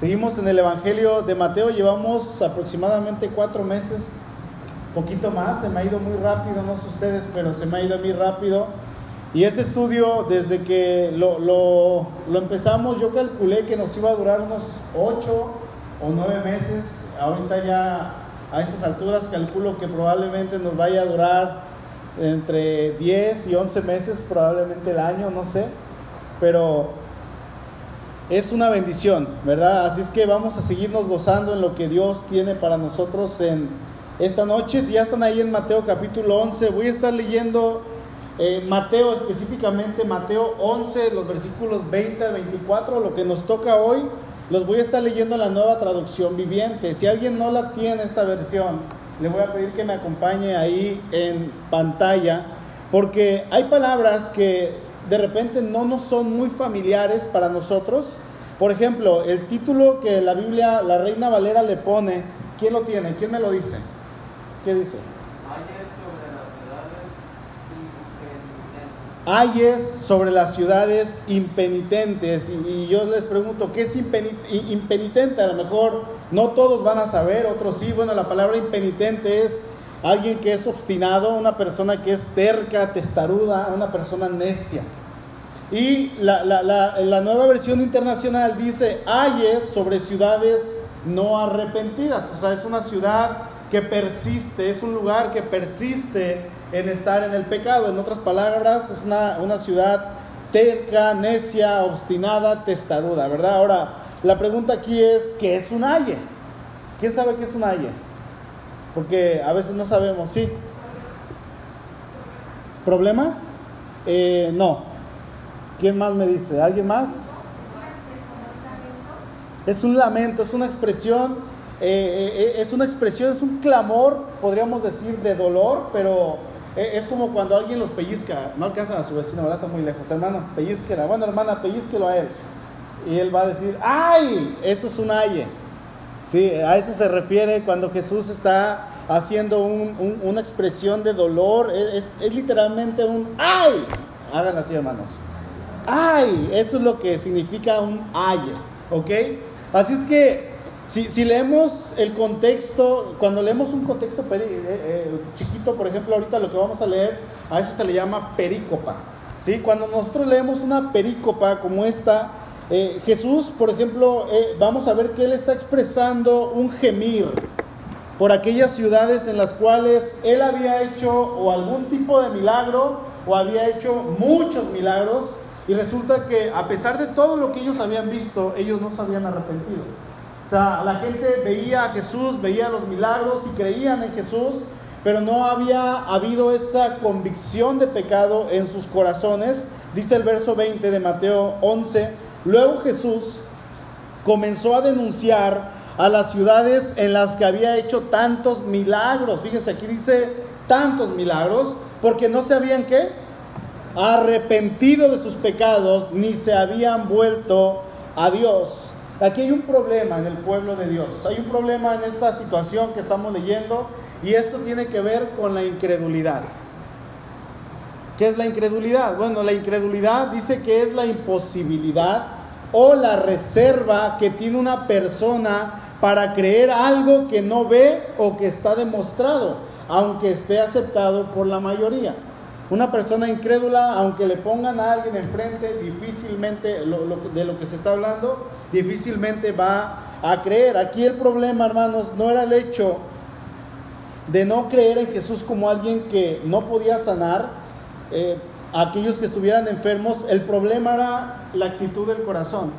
Seguimos en el Evangelio de Mateo, llevamos aproximadamente cuatro meses, poquito más, se me ha ido muy rápido, no sé ustedes, pero se me ha ido muy rápido. Y este estudio, desde que lo, lo, empezamos, yo calculé que nos iba a durar unos ocho o nueve meses. Ahorita ya a estas alturas calculo que probablemente nos vaya a durar entre 10 y 11 meses, probablemente el año, no sé. Pero es una bendición, ¿verdad? Así es que vamos a seguirnos gozando en lo que Dios tiene para nosotros en esta noche. Si ya están ahí en Mateo capítulo 11, voy a estar leyendo eh, Mateo específicamente, Mateo 11, los versículos 20 a 24, lo que nos toca hoy. Los voy a estar leyendo en la nueva traducción viviente. Si alguien no la tiene esta versión, le voy a pedir que me acompañe ahí en pantalla, porque hay palabras que de repente no nos son muy familiares para nosotros. Por ejemplo, el título que la Biblia, la Reina Valera le pone, ¿quién lo tiene? ¿Quién me lo dice? ¿Qué dice? Ayes sobre las ciudades impenitentes. Y, yo les pregunto, ¿qué es impenitente? A lo mejor no todos van a saber, otros sí. Bueno, la palabra impenitente es alguien que es obstinado, una persona que es terca, testaruda, una persona necia. Y la, la, nueva versión internacional dice, ayes sobre ciudades no arrepentidas. O sea, es una ciudad que persiste, es un lugar que persiste en estar en el pecado. En otras palabras, es una, una ciudad terca, necia, obstinada, testaruda, ¿verdad? Ahora, la pregunta aquí es, ¿qué es un aye? ¿Quién sabe qué es un aye? Porque a veces no sabemos, ¿sí? ¿Problemas? Eh, no. ¿Quién más me dice? ¿Alguien más? Es un lamento, es una expresión, eh, eh, eh, es una expresión, es un clamor, podríamos decir, de dolor, pero es como cuando alguien los pellizca, no alcanzan a su vecino, ¿verdad? Está muy lejos. Hermano, pellizquela. Bueno, hermana, pellizquelo a él. Y él va a decir, ¡ay! Eso es un aye. Sí, a eso se refiere cuando Jesús está haciendo una expresión de dolor. Es, literalmente un ¡ay! Hagan así, hermanos ay, eso es lo que significa un ay, ¿ok? Así es que si, leemos el contexto, cuando leemos un contexto eh, eh, chiquito, por ejemplo, ahorita lo que vamos a leer, a eso se le llama perícopa. ¿sí? Cuando nosotros leemos una perícopa como esta, eh, Jesús, por ejemplo, vamos a ver que él está expresando un gemir por aquellas ciudades en las cuales él había hecho o algún tipo de milagro o había hecho muchos milagros y resulta que a pesar de todo lo que ellos habían visto, ellos no se habían arrepentido. O sea, la gente veía a Jesús, veía los milagros y creían en Jesús, pero no había habido esa convicción de pecado en sus corazones. Dice el verso 20 de Mateo 11, luego Jesús comenzó a denunciar a las ciudades en las que había hecho tantos milagros. Fíjense, aquí dice tantos milagros, porque no se habían qué? arrepentido de sus pecados, ni se habían vuelto a Dios. Aquí hay un problema en el pueblo de Dios. Hay un problema en esta situación que estamos leyendo y esto tiene que ver con la incredulidad. ¿Qué es la incredulidad? Bueno, la incredulidad dice que es la imposibilidad o la reserva que tiene una persona para creer algo que no ve o que está demostrado, aunque esté aceptado por la mayoría. Una persona incrédula, aunque le pongan a alguien enfrente, difícilmente, de lo que se está hablando, difícilmente va a creer. Aquí el problema, hermanos, no era el hecho de no creer en Jesús como alguien que no podía sanar eh, a aquellos que estuvieran enfermos. El problema era la actitud del corazón.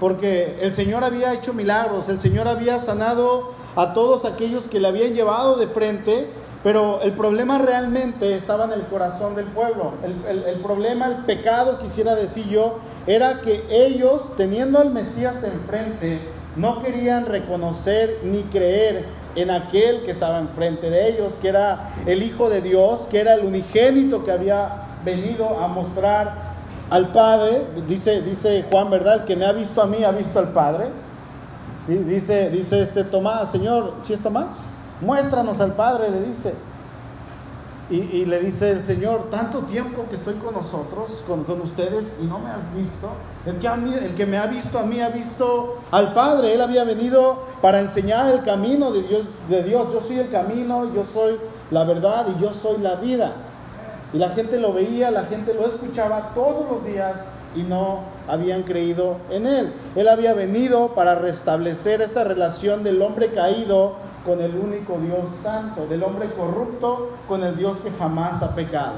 Porque el Señor había hecho milagros, el Señor había sanado a todos aquellos que le habían llevado de frente pero el problema realmente estaba en el corazón del pueblo. El, problema, el pecado, quisiera decir yo, era que ellos, teniendo al Mesías enfrente, no querían reconocer ni creer en aquel que estaba enfrente de ellos, que era el Hijo de Dios, que era el unigénito que había venido a mostrar al Padre. Dice, dice Juan, ¿verdad? El que me ha visto a mí ha visto al Padre. Y dice, dice este Tomás, Señor, ¿si es Tomás? Muéstranos al Padre, le dice. Y, le dice el Señor, tanto tiempo que estoy con nosotros, con, ustedes, y no me has visto. El que, el que me ha visto a mí ha visto al Padre. Él había venido para enseñar el camino de Dios, de Dios. Yo soy el camino, yo soy la verdad y yo soy la vida. Y la gente lo veía, la gente lo escuchaba todos los días y no habían creído en Él. Él había venido para restablecer esa relación del hombre caído con el único Dios santo, del hombre corrupto con el Dios que jamás ha pecado.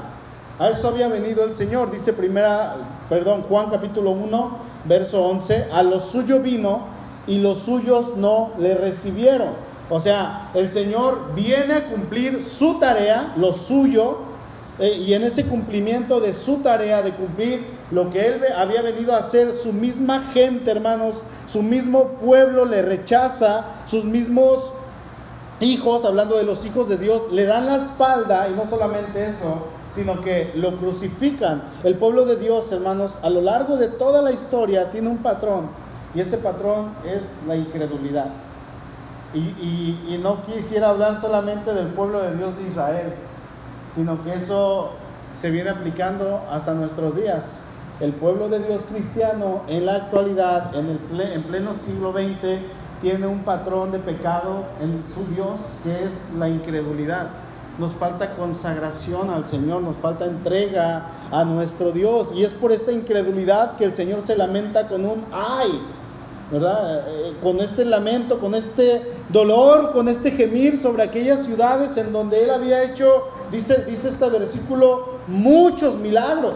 A eso había venido el Señor, dice primera, perdón, Juan capítulo 1, verso 11, a lo suyo vino y los suyos no le recibieron. O sea, el Señor viene a cumplir su tarea, lo suyo, eh, y en ese cumplimiento de su tarea, de cumplir lo que Él había venido a hacer, su misma gente, hermanos, su mismo pueblo le rechaza, sus mismos hijos, hablando de los hijos de Dios, le dan la espalda y no solamente eso, sino que lo crucifican. El pueblo de Dios, hermanos, a lo largo de toda la historia tiene un patrón y ese patrón es la incredulidad. Y, y no quisiera hablar solamente del pueblo de Dios de Israel, sino que eso se viene aplicando hasta nuestros días. El pueblo de Dios cristiano en la actualidad, en, el en pleno siglo XX, tiene un patrón de pecado en su Dios que es la incredulidad. Nos falta consagración al Señor, nos falta entrega a nuestro Dios. Y es por esta incredulidad que el Señor se lamenta con un ay, ¿verdad? Eh, con este lamento, con este dolor, con este gemir sobre aquellas ciudades en donde Él había hecho, dice, dice este versículo, muchos milagros.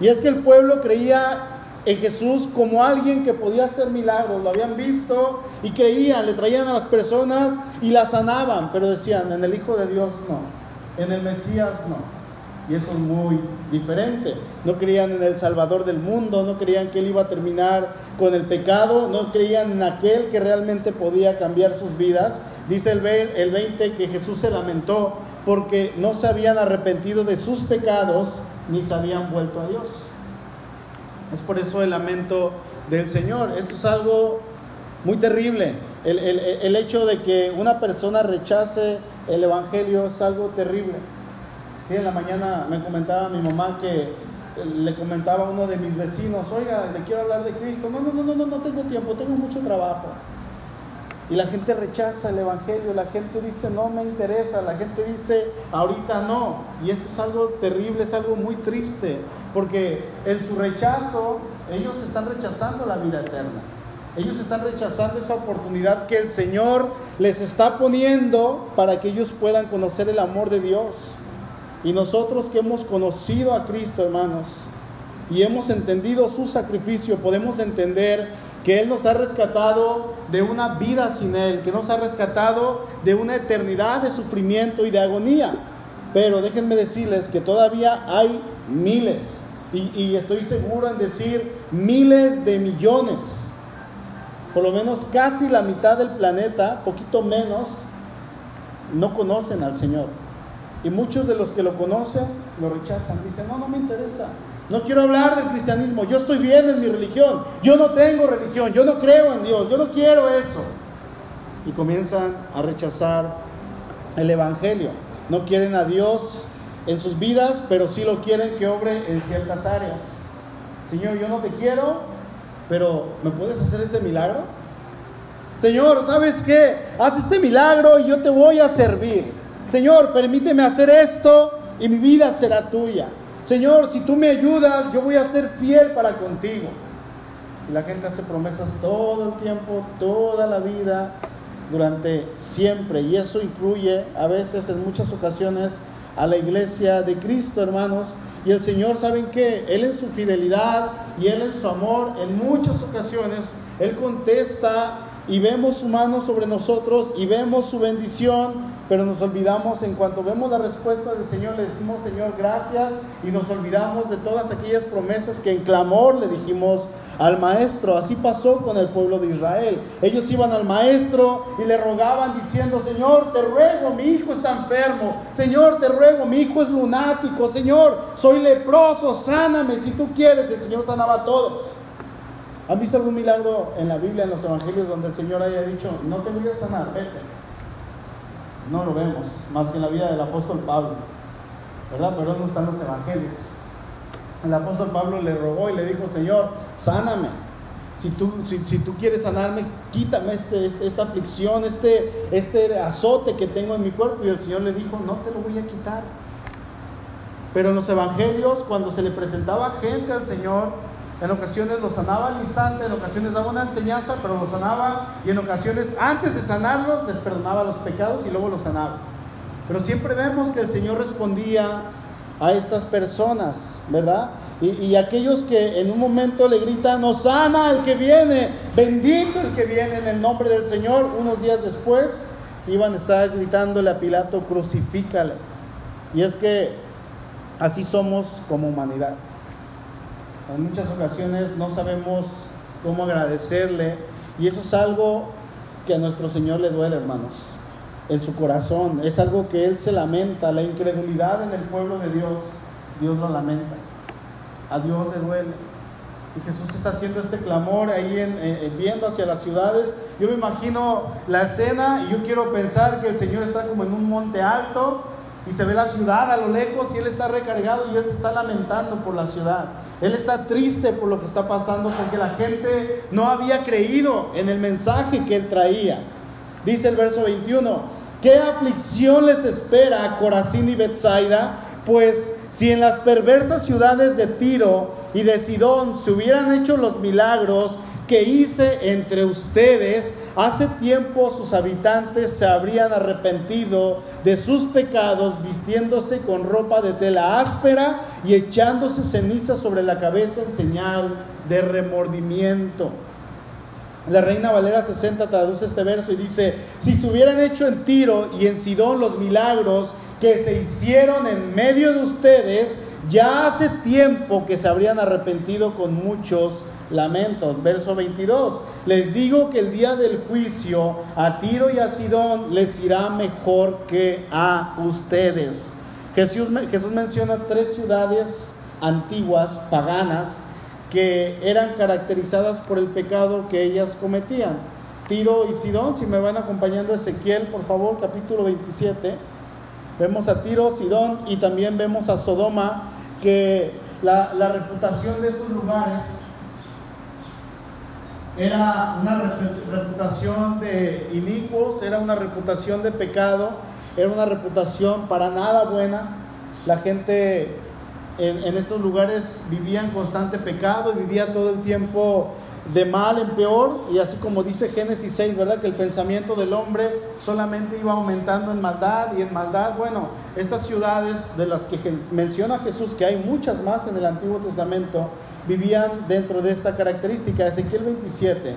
Y es que el pueblo creía en Jesús como alguien que podía hacer milagros. Lo habían visto y creían, le traían a las personas y las sanaban, pero decían, en el Hijo de Dios no, en el Mesías no. Y eso es muy diferente. No creían en el Salvador del mundo, no creían que Él iba a terminar con el pecado, no creían en aquel que realmente podía cambiar sus vidas. Dice el, el 20 que Jesús se lamentó porque no se habían arrepentido de sus pecados ni se habían vuelto a Dios. Es por eso el lamento del Señor. Esto es algo muy terrible. El, hecho de que una persona rechace el Evangelio es algo terrible. Sí, en la mañana me comentaba mi mamá que le comentaba a uno de mis vecinos, oiga, le quiero hablar de Cristo. No, no, no, no, no, no tengo tiempo, tengo mucho trabajo. Y la gente rechaza el Evangelio, la gente dice, no me interesa, la gente dice, ahorita no. Y esto es algo terrible, es algo muy triste, porque en su rechazo ellos están rechazando la vida eterna. Ellos están rechazando esa oportunidad que el Señor les está poniendo para que ellos puedan conocer el amor de Dios. Y nosotros que hemos conocido a Cristo, hermanos, y hemos entendido su sacrificio, podemos entender que Él nos ha rescatado de una vida sin Él, que nos ha rescatado de una eternidad de sufrimiento y de agonía. Pero déjenme decirles que todavía hay miles, y, estoy seguro en decir miles de millones, por lo menos casi la mitad del planeta, poquito menos, no conocen al Señor. Y muchos de los que lo conocen lo rechazan, dicen, no, no me interesa, no quiero hablar del cristianismo. Yo estoy bien en mi religión. Yo no tengo religión. Yo no creo en Dios. Yo no quiero eso. Y comienzan a rechazar el Evangelio. No quieren a Dios en sus vidas, pero sí lo quieren que obre en ciertas áreas. Señor, yo no te quiero, pero ¿me puedes hacer este milagro? Señor, ¿sabes qué? Haz este milagro y yo te voy a servir. Señor, permíteme hacer esto y mi vida será tuya. Señor, si tú me ayudas, yo voy a ser fiel para contigo. Y la gente hace promesas todo el tiempo, toda la vida, durante siempre. Y eso incluye a veces, en muchas ocasiones, a la iglesia de Cristo, hermanos. Y el Señor, ¿saben qué? Él en su fidelidad y Él en su amor, en muchas ocasiones, Él contesta y vemos su mano sobre nosotros y vemos su bendición pero nos olvidamos en cuanto vemos la respuesta del Señor, le decimos, Señor, gracias, y nos olvidamos de todas aquellas promesas que en clamor le dijimos al maestro. Así pasó con el pueblo de Israel. Ellos iban al maestro y le rogaban diciendo, Señor, te ruego, mi hijo está enfermo. Señor, te ruego, mi hijo es lunático. Señor, soy leproso, sáname si tú quieres. El Señor sanaba a todos. ¿Han visto algún milagro en la Biblia, en los evangelios, donde el Señor haya dicho, no te voy a sanar, vete? No lo vemos, más que en la vida del apóstol Pablo. ¿verdad? Pero no están los evangelios. El apóstol Pablo le rogó y le dijo, Señor, sáname. Si tú, si, tú quieres sanarme, quítame este, este, esta aflicción, este, este azote que tengo en mi cuerpo. Y el Señor le dijo, no te lo voy a quitar. Pero en los evangelios, cuando se le presentaba gente al Señor, en ocasiones lo sanaba al instante, en ocasiones daba una enseñanza, pero lo sanaba y en ocasiones antes de sanarlos les perdonaba los pecados y luego los sanaba. Pero siempre vemos que el Señor respondía a estas personas, ¿verdad? Y, aquellos que en un momento le gritan, sana el que viene, bendito el que viene en el nombre del Señor, unos días después iban a estar gritándole a Pilato, crucifícale. Y es que así somos como humanidad. En muchas ocasiones no sabemos cómo agradecerle y eso es algo que a nuestro Señor le duele, hermanos, en su corazón. Es algo que Él se lamenta, la incredulidad en el pueblo de Dios, Dios lo lamenta a Dios le duele. Y Jesús está haciendo este clamor ahí en, viendo hacia las ciudades. Yo me imagino la escena y yo quiero pensar que el Señor está como en un monte alto y se ve la ciudad a lo lejos y Él está recargado y Él se está lamentando por la ciudad. Él está triste por lo que está pasando porque la gente no había creído en el mensaje que Él traía. Dice el verso 21, ¿qué aflicción les espera a Corazín y Bethsaida? Pues si en las perversas ciudades de Tiro y de Sidón se hubieran hecho los milagros que hice entre ustedes, hace tiempo sus habitantes se habrían arrepentido de sus pecados vistiéndose con ropa de tela áspera y echándose ceniza sobre la cabeza en señal de remordimiento. La Reina Valera 60 traduce este verso y dice, si se hubieran hecho en Tiro y en Sidón los milagros que se hicieron en medio de ustedes, ya hace tiempo que se habrían arrepentido con muchos lamentos. Verso 22. Les digo que el día del juicio a Tiro y a Sidón les irá mejor que a ustedes. Jesús, menciona tres ciudades antiguas, paganas, que eran caracterizadas por el pecado que ellas cometían. Tiro y Sidón, si me van acompañando Ezequiel, por favor, capítulo 27. Vemos a Tiro, Sidón y también vemos a Sodoma, que la, reputación de estos lugares era una reputación de inicuos, era una reputación de pecado, era una reputación para nada buena. La gente en, en estos lugares vivía en constante pecado y vivía todo el tiempo de mal en peor, y así como dice Génesis 6, ¿verdad? Que el pensamiento del hombre solamente iba aumentando en maldad y en maldad. Bueno, estas ciudades de las que menciona Jesús, que hay muchas más en el Antiguo Testamento, vivían dentro de esta característica. Ezequiel 27.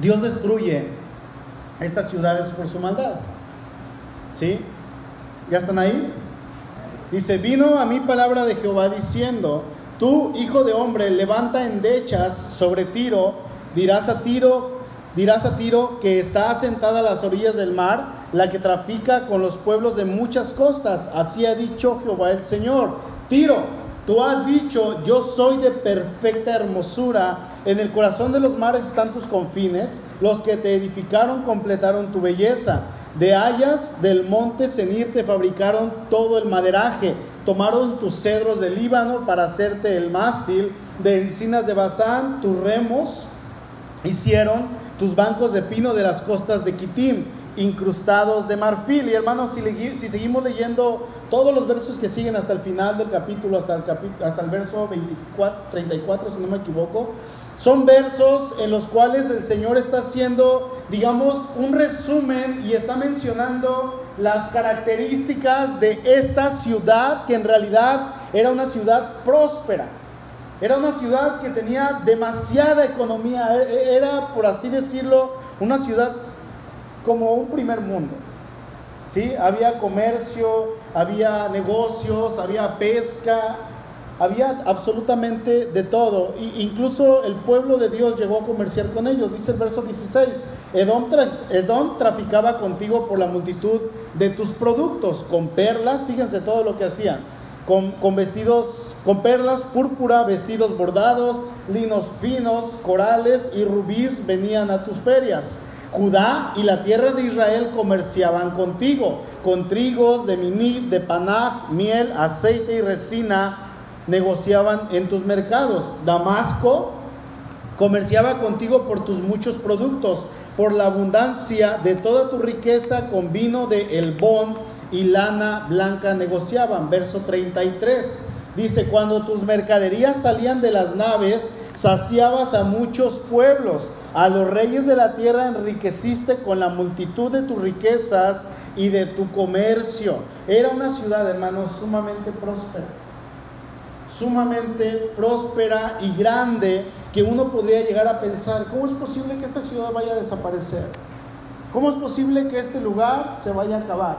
Dios destruye estas ciudades por su maldad. ¿Sí? ¿Ya están ahí? Dice, vino a mí palabra de Jehová diciendo, Tú, hijo de hombre, levanta endechas sobre Tiro, dirás a Tiro, dirás a Tiro que está asentada a las orillas del mar, la que trafica con los pueblos de muchas costas. Así ha dicho Jehová el Señor. Tiro, tú has dicho, yo soy de perfecta hermosura, en el corazón de los mares están tus confines, los que te edificaron completaron tu belleza. De hayas del monte Senir te fabricaron todo el maderaje tomaron tus cedros del Líbano para hacerte el mástil, de encinas de Bazán, tus remos, hicieron tus bancos de pino de las costas de Kitim, incrustados de marfil. Y hermanos, si, seguimos leyendo todos los versos que siguen hasta el final del capítulo, hasta el, hasta el verso 24, 34, si no me equivoco, son versos en los cuales el Señor está haciendo, digamos, un resumen y está mencionando las características de esta ciudad que en realidad era una ciudad próspera. Era una ciudad que tenía demasiada economía. E, e, era, por así decirlo, una ciudad como un primer mundo. ¿Sí? Había comercio, había negocios, había pesca, había absolutamente de todo. E incluso el pueblo de Dios llegó a comerciar con ellos. Dice el verso 16, Edom, Edom, traficaba contigo por la multitud de tus productos, con perlas, fíjense todo lo que hacían, con, con vestidos, con perlas, púrpura, vestidos bordados, linos finos, corales y rubíes venían a tus ferias. Judá y la tierra de Israel comerciaban contigo con trigos de minid, de paná, miel, aceite y resina, negociaban en tus mercados. Damasco comerciaba contigo por tus muchos productos, por la abundancia de toda tu riqueza con vino de Elbón y lana blanca negociaban. Verso 33 dice, cuando tus mercaderías salían de las naves, saciabas a muchos pueblos, a los reyes de la tierra enriqueciste con la multitud de tus riquezas y de tu comercio. Era una ciudad, hermanos, sumamente próspera, sumamente próspera y grande que uno podría llegar a pensar, ¿cómo es posible que esta ciudad vaya a desaparecer? ¿Cómo es posible que este lugar se vaya a acabar?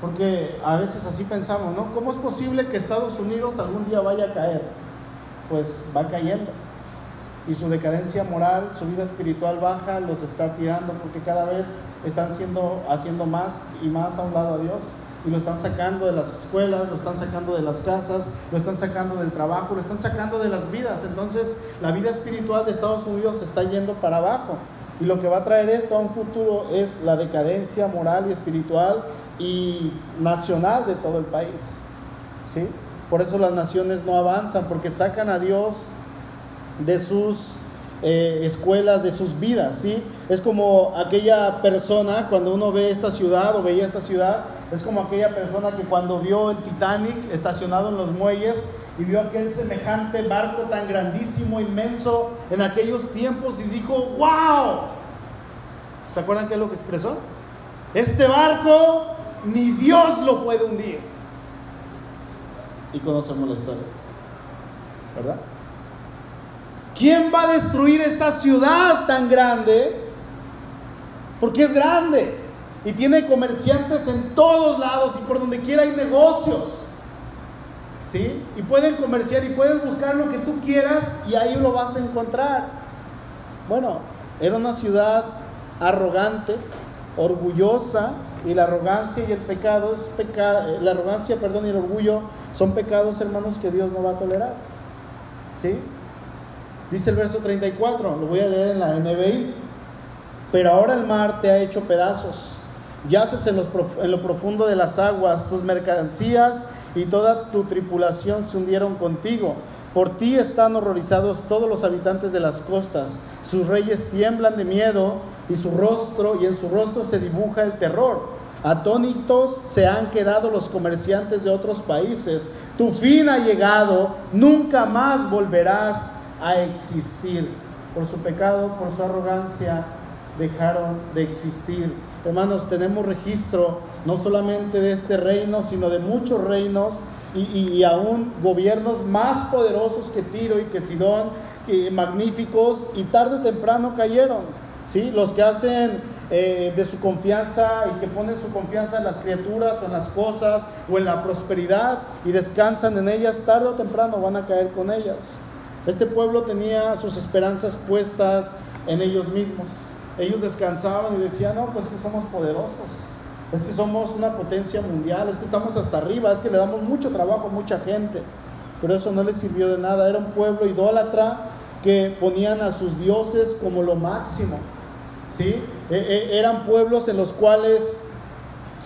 Porque a veces así pensamos, ¿no? ¿Cómo es posible que Estados Unidos algún día vaya a caer? Pues va cayendo. Y su decadencia moral, su vida espiritual baja, los está tirando porque cada vez están siendo, haciendo más y más a un lado a Dios y lo están sacando de las escuelas, lo están sacando de las casas, lo están sacando del trabajo, lo están sacando de las vidas. Entonces la vida espiritual de Estados Unidos se está yendo para abajo. Y lo que va a traer esto a un futuro es la decadencia moral y espiritual y nacional de todo el país. ¿sí? Por eso las naciones no avanzan, porque sacan a Dios de sus eh, escuelas, de sus vidas. ¿sí? Es como aquella persona, cuando uno ve esta ciudad o veía esta ciudad, es como aquella persona que cuando vio el Titanic estacionado en los muelles y vio aquel semejante barco tan grandísimo, inmenso en aquellos tiempos y dijo, wow. ¿Se acuerdan qué es lo que expresó? Este barco ni Dios lo puede hundir. Y conocemos la historia, ¿verdad? ¿Quién va a destruir esta ciudad tan grande? Porque es grande y tiene comerciantes en todos lados y por donde quiera hay negocios. ¿Sí? Y pueden comerciar y puedes buscar lo que tú quieras y ahí lo vas a encontrar. Bueno, era una ciudad arrogante, orgullosa y la arrogancia y el pecado es pecado, la arrogancia, perdón, y el orgullo son pecados, hermanos, que Dios no va a tolerar. ¿Sí? Dice el verso 34, lo voy a leer en la NBI. Pero ahora el mar te ha hecho pedazos yaces en, en lo profundo de las aguas, tus mercancías y toda tu tripulación se hundieron contigo. Por ti están horrorizados todos los habitantes de las costas. Sus reyes tiemblan de miedo y su rostro y en su rostro se dibuja el terror. Atónitos se han quedado los comerciantes de otros países. Tu fin ha llegado, nunca más volverás a existir. Por su pecado, por su arrogancia, dejaron de existir. Hermanos, tenemos registro no solamente de este reino, sino de muchos reinos y, aún gobiernos más poderosos que Tiro y que Sidón, magníficos, y tarde o temprano cayeron. ¿sí? Los que hacen eh, de su confianza y que ponen su confianza en las criaturas o en las cosas o en la prosperidad y descansan en ellas, tarde o temprano van a caer con ellas. Este pueblo tenía sus esperanzas puestas en ellos mismos ellos descansaban y decían, no, pues que somos poderosos, es que somos una potencia mundial, es que estamos hasta arriba, es que le damos mucho trabajo a mucha gente. Pero eso no les sirvió de nada, era un pueblo idólatra que ponían a sus dioses como lo máximo. ¿sí? E, e, eran pueblos en los cuales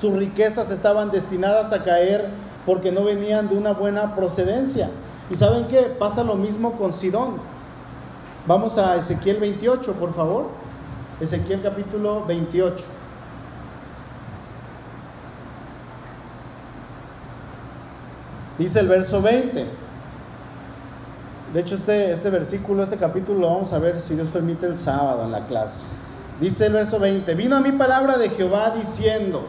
sus riquezas estaban destinadas a caer porque no venían de una buena procedencia. Y saben qué, pasa lo mismo con Sidón. Vamos a Ezequiel 28, por favor. Ezequiel capítulo 28. Dice el verso 20. De hecho, este, este versículo, este capítulo lo vamos a ver, si Dios permite, el sábado en la clase. Dice el verso 20, vino a mi palabra de Jehová diciendo,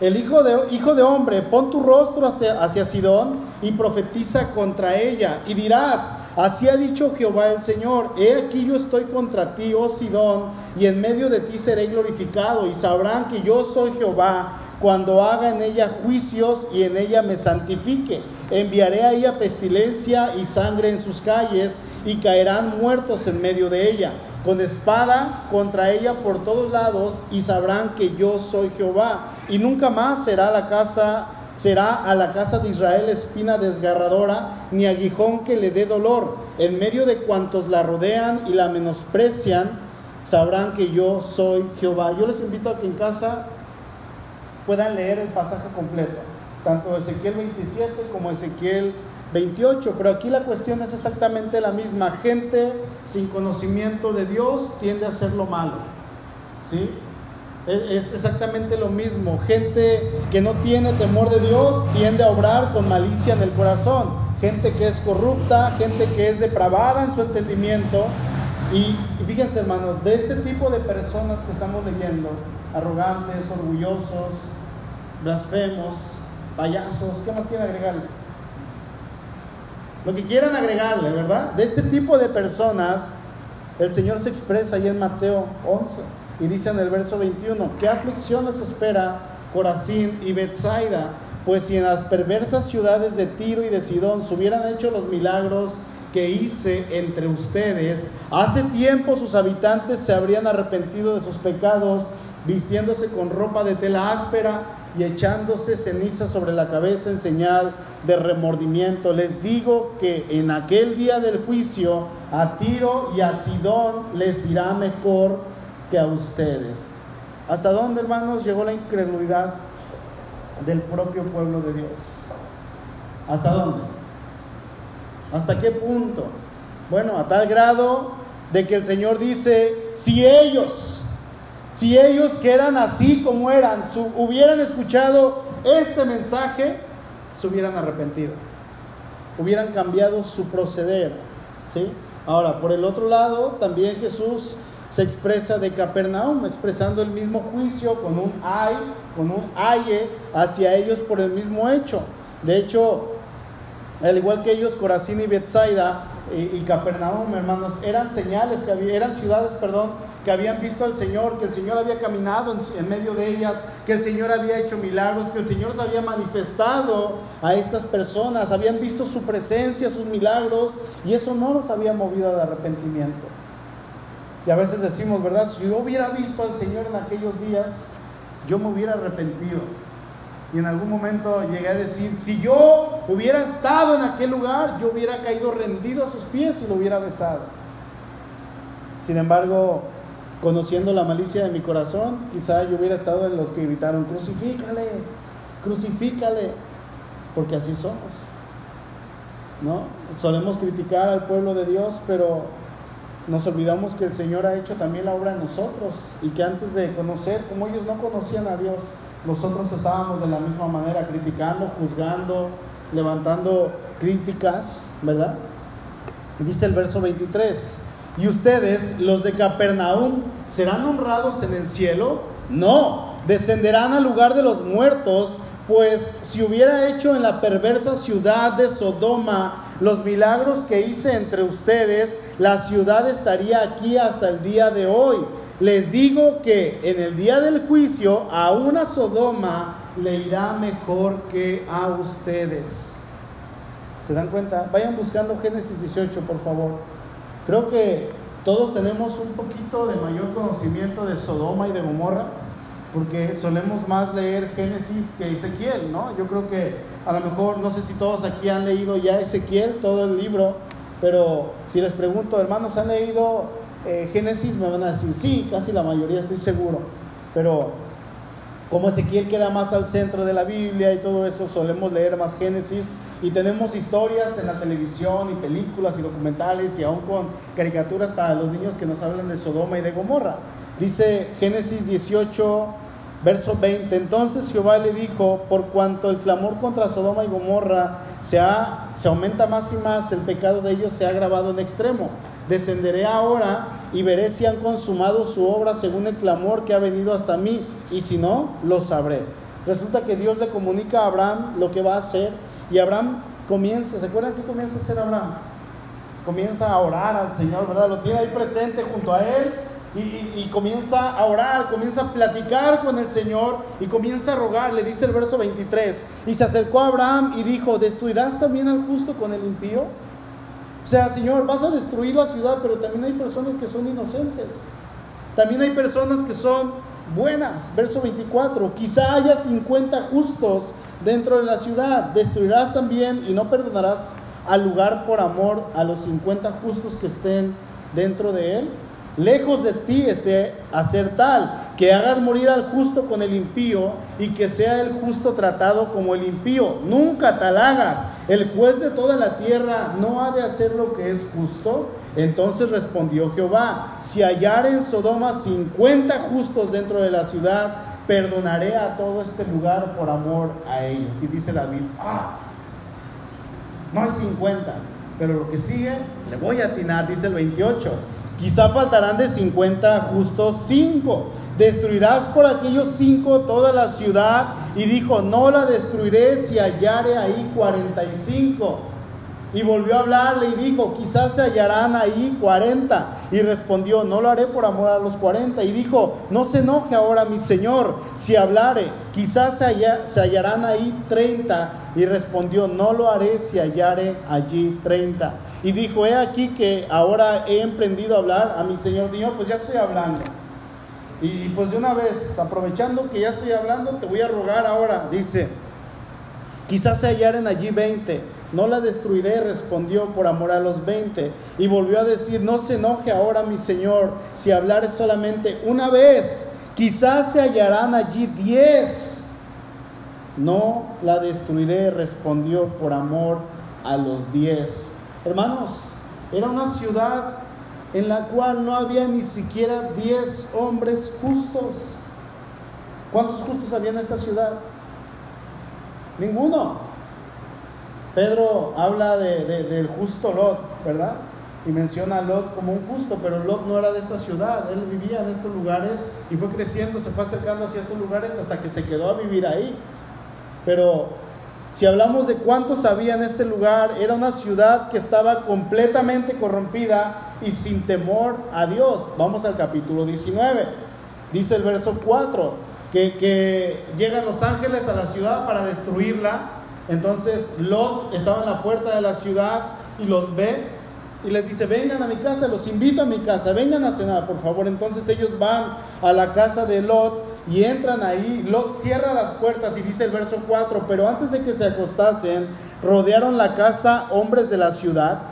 el hijo de, hijo de hombre, pon tu rostro hacia, hacia Sidón y profetiza contra ella y dirás, Así ha dicho Jehová el Señor, he aquí yo estoy contra ti, oh Sidón, y en medio de ti seré glorificado, y sabrán que yo soy Jehová cuando haga en ella juicios y en ella me santifique. Enviaré a ella pestilencia y sangre en sus calles, y caerán muertos en medio de ella, con espada contra ella por todos lados, y sabrán que yo soy Jehová. Y nunca más será la casa será a la casa de Israel espina desgarradora, ni aguijón que le dé dolor. En medio de cuantos la rodean y la menosprecian, sabrán que yo soy Jehová. Yo les invito a que en casa puedan leer el pasaje completo, tanto Ezequiel 27 como Ezequiel 28, pero aquí la cuestión es exactamente la misma. Gente sin conocimiento de Dios tiende a hacer lo malo. ¿Sí? Es exactamente lo mismo. Gente que no tiene temor de Dios tiende a obrar con malicia en el corazón. Gente que es corrupta, gente que es depravada en su entendimiento. Y, fíjense hermanos, de este tipo de personas que estamos leyendo, arrogantes, orgullosos, blasfemos, payasos, ¿qué más quieren agregarle? Lo que quieran agregarle, ¿verdad? De este tipo de personas, el Señor se expresa ahí en Mateo 11 y dice en el verso 21, ¿qué aflicción les espera Corazín y Bethsaida? Pues si en las perversas ciudades de Tiro y de Sidón se hubieran hecho los milagros que hice entre ustedes, hace tiempo sus habitantes se habrían arrepentido de sus pecados, vistiéndose con ropa de tela áspera y echándose ceniza sobre la cabeza en señal de remordimiento. Les digo que en aquel día del juicio a Tiro y a Sidón les irá mejor a ustedes. ¿Hasta dónde, hermanos, llegó la incredulidad del propio pueblo de Dios? ¿Hasta dónde? ¿Hasta qué punto? Bueno, a tal grado de que el Señor dice, si ellos, si ellos que eran así como eran, hubieran escuchado este mensaje, se hubieran arrepentido, hubieran cambiado su proceder. ¿sí? Ahora, por el otro lado, también Jesús se expresa de Capernaum, expresando el mismo juicio con un ay, con un aye hacia ellos por el mismo hecho. De hecho, al igual que ellos, Corazín y Bethsaida y, y Capernaum, hermanos, eran señales que había, eran ciudades, perdón, que habían visto al Señor, que el Señor había caminado en, medio de ellas, que el Señor había hecho milagros, que el Señor se había manifestado a estas personas, habían visto su presencia, sus milagros, y eso no los había movido de arrepentimiento. Y a veces decimos, ¿verdad? Si yo hubiera visto al Señor en aquellos días, yo me hubiera arrepentido. Y en algún momento llegué a decir, si yo hubiera estado en aquel lugar, yo hubiera caído rendido a sus pies y lo hubiera besado. Sin embargo, conociendo la malicia de mi corazón, quizá yo hubiera estado en los que gritaron, crucifícale, crucifícale, porque así somos. ¿No? Solemos criticar al pueblo de Dios, pero nos olvidamos que el Señor ha hecho también la obra en nosotros y que antes de conocer, como ellos no conocían a Dios, nosotros estábamos de la misma manera criticando, juzgando, levantando críticas, ¿verdad? Dice el verso 23, ¿Y ustedes, los de Capernaum, serán honrados en el cielo? No, descenderán al lugar de los muertos, pues si hubiera hecho en la perversa ciudad de Sodoma los milagros que hice entre ustedes, la ciudad estaría aquí hasta el día de hoy. Les digo que en el día del juicio a una Sodoma le irá mejor que a ustedes. ¿Se dan cuenta? Vayan buscando Génesis 18, por favor. Creo que todos tenemos un poquito de mayor conocimiento de Sodoma y de Gomorra, porque solemos más leer Génesis que Ezequiel, ¿no? Yo creo que a lo mejor, no sé si todos aquí han leído ya Ezequiel, todo el libro, pero si les pregunto, hermanos, ¿han leído eh, Génesis? Me van a decir, sí, casi la mayoría, estoy seguro, pero como Ezequiel queda más al centro de la Biblia y todo eso, solemos leer más Génesis y tenemos historias en la televisión y películas y documentales y aún con caricaturas para los niños que nos hablan de Sodoma y de Gomorra. Dice Génesis 18, verso 20, entonces Jehová le dijo, por cuanto el clamor contra Sodoma y Gomorra se, ha, se aumenta más y más, el pecado de ellos se ha agravado en extremo. Descenderé ahora y veré si han consumado su obra según el clamor que ha venido hasta mí, y si no, lo sabré. Resulta que Dios le comunica a Abraham lo que va a hacer y Abraham comienza, ¿se acuerdan qué comienza a hacer Abraham? Comienza a orar al Señor, ¿verdad? Lo tiene ahí presente junto a él y, comienza a orar, comienza a platicar con el Señor y comienza a rogar, le dice el verso 23, y se acercó a Abraham y dijo, ¿destruirás también al justo con el impío? O sea, Señor, vas a destruir la ciudad, pero también hay personas que son inocentes. También hay personas que son buenas. Verso 24, quizá haya 50 justos dentro de la ciudad. Destruirás también y no perdonarás al lugar por amor a los 50 justos que estén dentro de él. Lejos de ti esté hacer tal, que hagas morir al justo con el impío y que sea el justo tratado como el impío. Nunca tal hagas. El juez de toda la tierra no ha de hacer lo que es justo. Entonces respondió Jehová, si hallar en Sodoma 50 justos dentro de la ciudad, perdonaré a todo este lugar por amor a ellos. Y dice David, ah, no hay 50, pero lo que sigue, le voy a atinar, dice el 28. Quizá faltarán de 50 justos 5. Destruirás por aquellos cinco toda la ciudad. Y dijo, no la destruiré si hallare ahí 45. Y volvió a hablarle y dijo, quizás se hallarán ahí 40. Y respondió, no lo haré por amor a los 40. Y dijo, no se enoje ahora mi Señor si hablare, quizás se, se hallarán ahí 30. Y respondió, no lo haré si hallare allí 30. Y dijo, he aquí que ahora he emprendido a hablar a mi Señor. Señor, pues ya estoy hablando. Y pues de una vez, aprovechando que ya estoy hablando, te voy a rogar ahora. Dice, quizás se hallaren allí 20 no la destruiré, respondió por amor a los veinte. Y volvió a decir, no se enoje ahora mi Señor si hablar solamente una vez. Quizás se hallarán allí diez. No la destruiré, respondió por amor a los diez. Hermanos, era una ciudad en la cual no había ni siquiera diez hombres justos. ¿Cuántos justos había en esta ciudad? Ninguno. Pedro habla de, del justo Lot, ¿verdad? Y menciona a Lot como un justo, pero Lot no era de esta ciudad, él vivía en estos lugares y fue creciendo, se fue acercando hacia estos lugares hasta que se quedó a vivir ahí. Pero si hablamos de cuántos había en este lugar, era una ciudad que estaba completamente corrompida y sin temor a Dios. Vamos al capítulo 19. Dice el verso 4, que, que llegan los ángeles a la ciudad para destruirla entonces Lot estaba en la puerta de la ciudad y los ve y les dice, vengan a mi casa, los invito a mi casa, vengan a cenar, por favor. Entonces ellos van a la casa de Lot y entran ahí. Lot cierra las puertas y dice el verso 4, pero antes de que se acostasen, rodearon la casa hombres de la ciudad,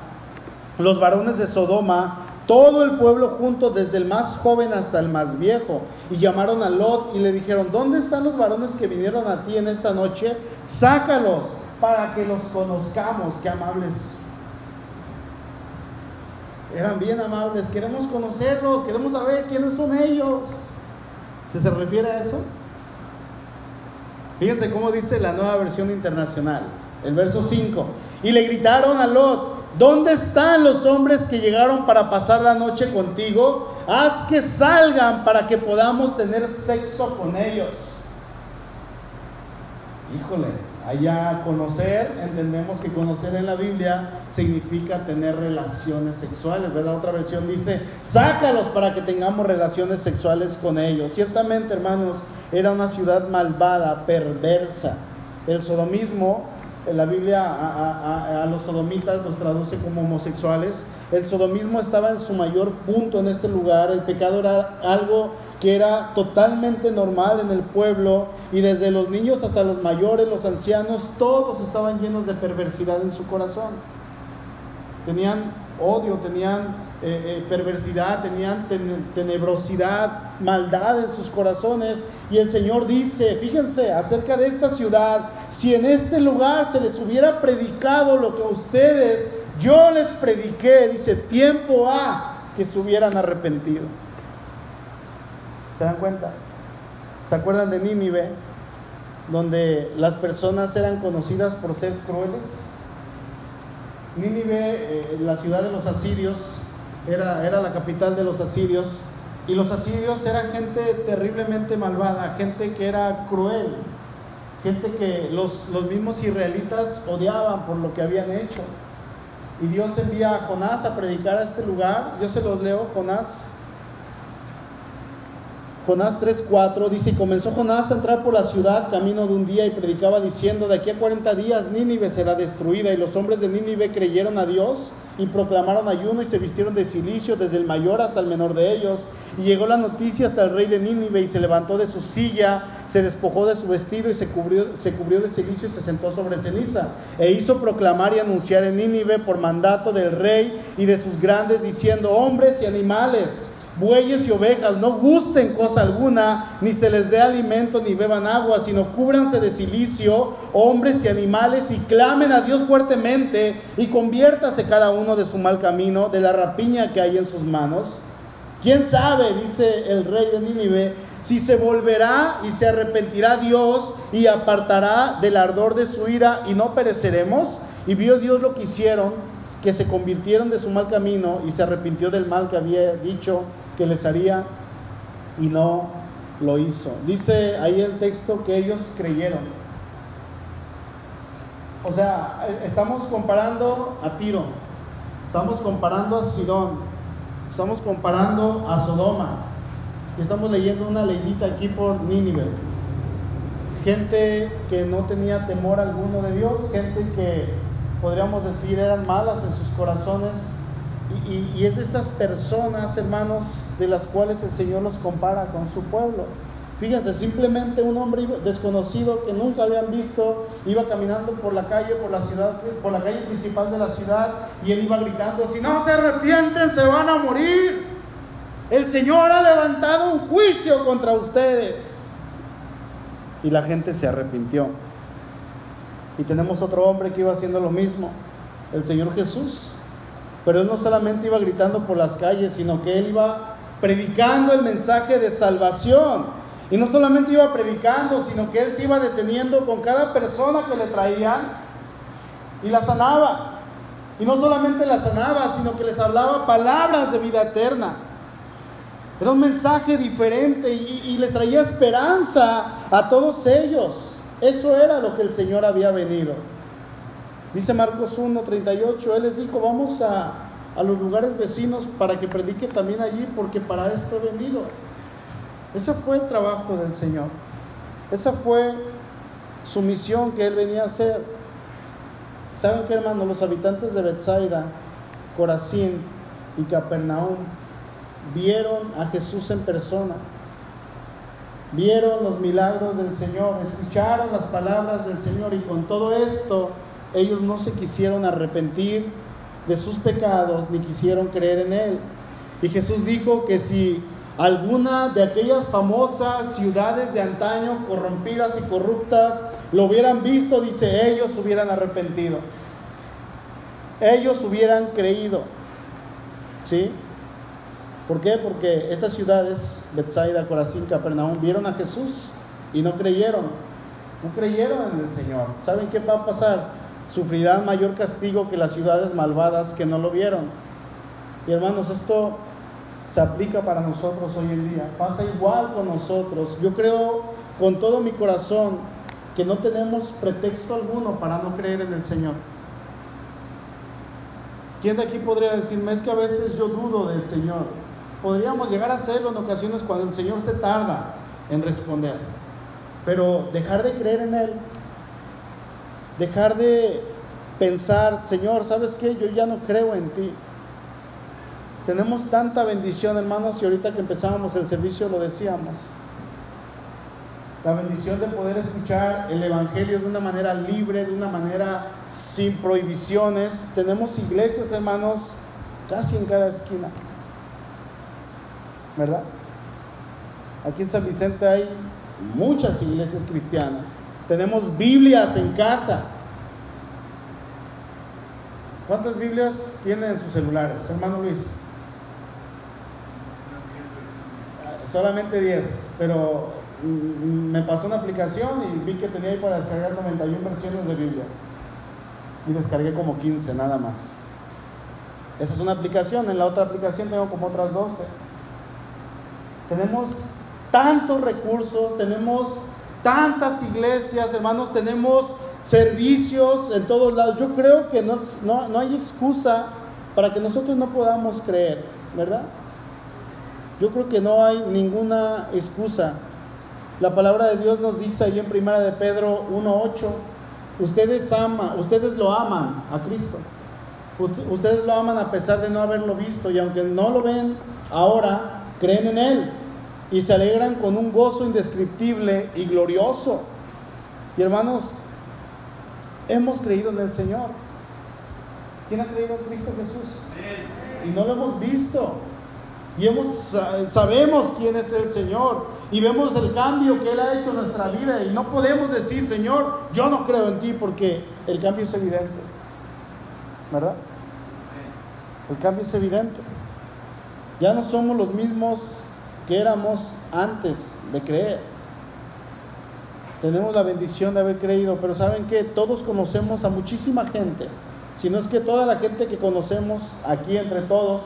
los varones de Sodoma, todo el pueblo junto, desde el más joven hasta el más viejo. Y llamaron a Lot y le dijeron, ¿dónde están los varones que vinieron a ti en esta noche? Sácalos para que los conozcamos. Qué amables. Eran bien amables. Queremos conocerlos, queremos saber quiénes son ellos. ¿Se se refiere a eso? Fíjense cómo dice la nueva versión internacional, el verso 5. Y le gritaron a Lot, ¿Dónde están los hombres que llegaron para pasar la noche contigo? Haz que salgan para que podamos tener sexo con ellos. Híjole, allá conocer, entendemos que conocer en la Biblia significa tener relaciones sexuales, ¿verdad? Otra versión dice, sácalos para que tengamos relaciones sexuales con ellos. Ciertamente, hermanos, era una ciudad malvada, perversa. El sodomismo en la Biblia a, los sodomitas los traduce como homosexuales. El sodomismo estaba en su mayor punto en este lugar. El pecado era algo que era totalmente normal en el pueblo y desde los niños hasta los mayores, los ancianos, todos estaban llenos de perversidad en su corazón. Tenían odio, tenían eh, eh, perversidad, tenían tenebrosidad, maldad en sus corazones. Y el Señor dice, fíjense, acerca de esta ciudad, si en este lugar se les hubiera predicado lo que a ustedes, yo les prediqué, dice, tiempo ha que se hubieran arrepentido. ¿Se dan cuenta? ¿Se acuerdan de Nínive? Donde las personas eran conocidas por ser crueles. Nínive, eh, la ciudad de los asirios, era, era la capital de los asirios. Y los asirios eran gente terriblemente malvada, gente que era cruel, gente que los, los mismos israelitas odiaban por lo que habían hecho. Y Dios envía a Jonás a predicar a este lugar. Yo se los leo, Jonás Jonás 3:4 dice, y comenzó Jonás a entrar por la ciudad camino de un día y predicaba diciendo, de aquí a 40 días Nínive será destruida. Y los hombres de Nínive creyeron a Dios y proclamaron ayuno y se vistieron de silicio desde el mayor hasta el menor de ellos. Y llegó la noticia hasta el rey de Nínive y se levantó de su silla, se despojó de su vestido y se cubrió, se cubrió de silicio y se sentó sobre ceniza. E hizo proclamar y anunciar en Nínive por mandato del rey y de sus grandes diciendo, hombres y animales bueyes y ovejas, no gusten cosa alguna, ni se les dé alimento ni beban agua, sino cúbranse de silicio, hombres y animales, y clamen a Dios fuertemente, y conviértase cada uno de su mal camino, de la rapiña que hay en sus manos. ¿Quién sabe, dice el rey de Nínive, si se volverá y se arrepentirá Dios y apartará del ardor de su ira y no pereceremos? Y vio Dios lo que hicieron, que se convirtieron de su mal camino y se arrepintió del mal que había dicho que les haría y no lo hizo. Dice ahí el texto que ellos creyeron. O sea, estamos comparando a Tiro, estamos comparando a Sidón, estamos comparando a Sodoma, estamos leyendo una leidita aquí por Nínive. Gente que no tenía temor alguno de Dios, gente que podríamos decir eran malas en sus corazones. Y, es de estas personas, hermanos, de las cuales el Señor los compara con su pueblo. Fíjense, simplemente un hombre desconocido que nunca habían visto iba caminando por la calle, por la ciudad, por la calle principal de la ciudad y él iba gritando: Si no se arrepienten, se van a morir. El Señor ha levantado un juicio contra ustedes. Y la gente se arrepintió. Y tenemos otro hombre que iba haciendo lo mismo, el Señor Jesús. Pero él no solamente iba gritando por las calles, sino que él iba predicando el mensaje de salvación. Y no solamente iba predicando, sino que él se iba deteniendo con cada persona que le traían y la sanaba. Y no solamente la sanaba, sino que les hablaba palabras de vida eterna. Era un mensaje diferente y, les traía esperanza a todos ellos. Eso era lo que el Señor había venido. Dice Marcos 1:38, Él les dijo, vamos a, a los lugares vecinos para que predique también allí, porque para esto he venido. Ese fue el trabajo del Señor. Esa fue su misión que Él venía a hacer. ¿Saben qué, hermano? Los habitantes de Bethsaida, Corazín y Capernaum vieron a Jesús en persona, vieron los milagros del Señor, escucharon las palabras del Señor y con todo esto ellos no se quisieron arrepentir de sus pecados ni quisieron creer en Él. Y Jesús dijo que si alguna de aquellas famosas ciudades de antaño corrompidas y corruptas lo hubieran visto, dice, ellos hubieran arrepentido. Ellos hubieran creído. ¿Sí? ¿Por qué? Porque estas ciudades, Bethsaida, Corazín, Capernaum, vieron a Jesús y no creyeron. No creyeron en el Señor. ¿Saben qué va a pasar? Sufrirán mayor castigo que las ciudades malvadas que no lo vieron. Y hermanos, esto se aplica para nosotros hoy en día. Pasa igual con nosotros. Yo creo con todo mi corazón que no tenemos pretexto alguno para no creer en el Señor. ¿Quién de aquí podría decirme, es que a veces yo dudo del Señor? podríamos llegar a hacerlo en ocasiones cuando el Señor se tarda en responder. Pero dejar de creer en Él, dejar de pensar, Señor, ¿sabes qué? Yo ya no creo en ti. Tenemos tanta bendición, hermanos, y ahorita que empezábamos el servicio lo decíamos. La bendición de poder escuchar el Evangelio de una manera libre, de una manera sin prohibiciones. Tenemos iglesias, hermanos, casi en cada esquina. ¿verdad? Aquí en San Vicente hay muchas iglesias cristianas. Tenemos Biblias en casa. ¿Cuántas Biblias tienen en sus celulares, hermano Luis? Solamente 10, pero me pasó una aplicación y vi que tenía ahí para descargar 91 versiones de Biblias. Y descargué como 15 nada más. Esa es una aplicación, en la otra aplicación tengo como otras 12. Tenemos tantos recursos, tenemos tantas iglesias, hermanos, tenemos servicios en todos lados. Yo creo que no, no, hay excusa para que nosotros no podamos creer, ¿verdad? Yo creo que no hay ninguna excusa. La palabra de Dios nos dice ahí en Primera de Pedro 1.8, ustedes aman, ustedes lo aman a Cristo. Ustedes lo aman a pesar de no haberlo visto y aunque no lo ven ahora, creen en Él y se alegran con un gozo indescriptible y glorioso. Y hermanos, hemos creído en el Señor. ¿Quién ha creído en Cristo Jesús? Y no lo hemos visto. Y hemos, sabemos quién es el Señor. Y vemos el cambio que Él ha hecho en nuestra vida. Y no podemos decir, Señor, yo no creo en ti porque el cambio es evidente. ¿Verdad? El cambio es evidente. Ya no somos los mismos que éramos antes de creer. Tenemos la bendición de haber creído, pero ¿saben que Todos conocemos a muchísima gente. Si no es que toda la gente que conocemos aquí entre todos,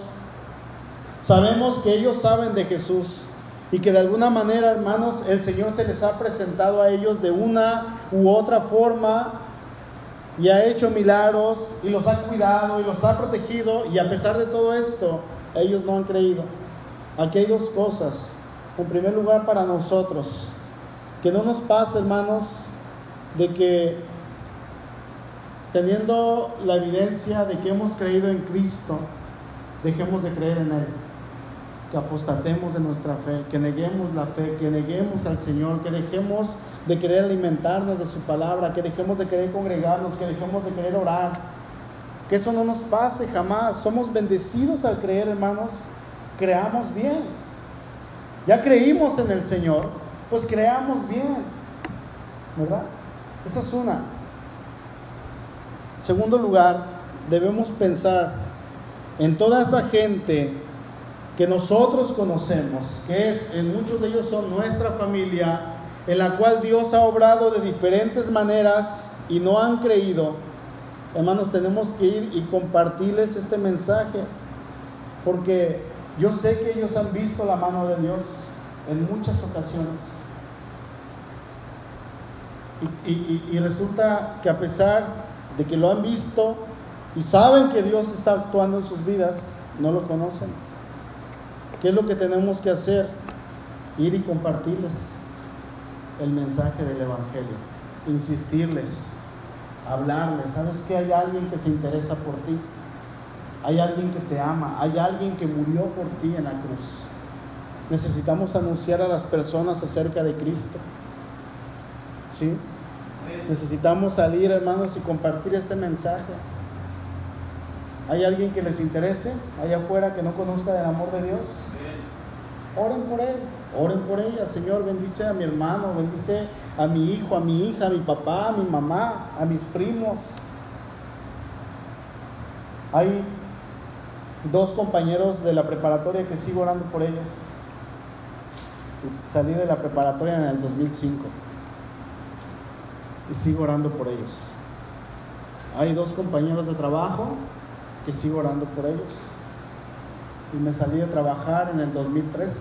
sabemos que ellos saben de Jesús y que de alguna manera, hermanos, el Señor se les ha presentado a ellos de una u otra forma y ha hecho milagros y los ha cuidado y los ha protegido y a pesar de todo esto, ellos no han creído. Aquí hay dos cosas. En primer lugar, para nosotros, que no nos pase, hermanos, de que teniendo la evidencia de que hemos creído en Cristo, dejemos de creer en Él, que apostatemos de nuestra fe, que neguemos la fe, que neguemos al Señor, que dejemos de querer alimentarnos de su palabra, que dejemos de querer congregarnos, que dejemos de querer orar. Que eso no nos pase jamás. Somos bendecidos al creer, hermanos. Creamos bien. Ya creímos en el Señor, pues creamos bien. ¿Verdad? Esa es una. Segundo lugar, debemos pensar en toda esa gente que nosotros conocemos, que en muchos de ellos son nuestra familia, en la cual Dios ha obrado de diferentes maneras y no han creído, hermanos, tenemos que ir y compartirles este mensaje, porque yo sé que ellos han visto la mano de Dios en muchas ocasiones. Y, resulta que a pesar de que lo han visto y saben que Dios está actuando en sus vidas, no lo conocen. ¿Qué es lo que tenemos que hacer? Ir y compartirles el mensaje del Evangelio, insistirles, hablarles. ¿Sabes que hay alguien que se interesa por ti? Hay alguien que te ama, hay alguien que murió por ti en la cruz. Necesitamos anunciar a las personas acerca de Cristo. ¿Sí? Necesitamos salir, hermanos, y compartir este mensaje. ¿Hay alguien que les interese allá afuera que no conozca del amor de Dios? Oren por él. Oren por ella, Señor, bendice a mi hermano, bendice a mi hijo, a mi hija, a mi papá, a mi mamá, a mis primos. Hay dos compañeros de la preparatoria que sigo orando por ellos. Salí de la preparatoria en el 2005 y sigo orando por ellos. Hay dos compañeros de trabajo que sigo orando por ellos. Y me salí de trabajar en el 2003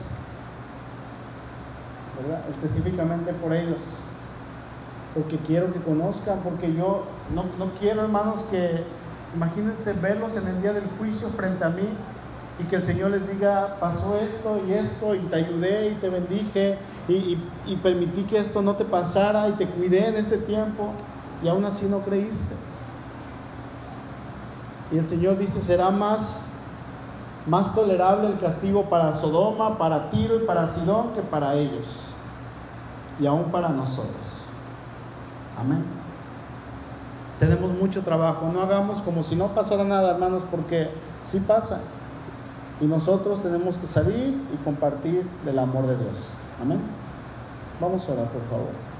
específicamente por ellos, porque quiero que conozcan, porque yo no, quiero, hermanos, que imagínense verlos en el día del juicio frente a mí y que el Señor les diga, pasó esto y esto, y te ayudé y te bendije, y, y, permití que esto no te pasara, y te cuidé en ese tiempo, y aún así no creíste. Y el Señor dice, será más más tolerable el castigo para Sodoma, para Tiro y para Sidón que para ellos. Y aún para nosotros. Amén. Tenemos mucho trabajo. No hagamos como si no pasara nada, hermanos, porque sí pasa. Y nosotros tenemos que salir y compartir del amor de Dios. Amén. Vamos a orar, por favor.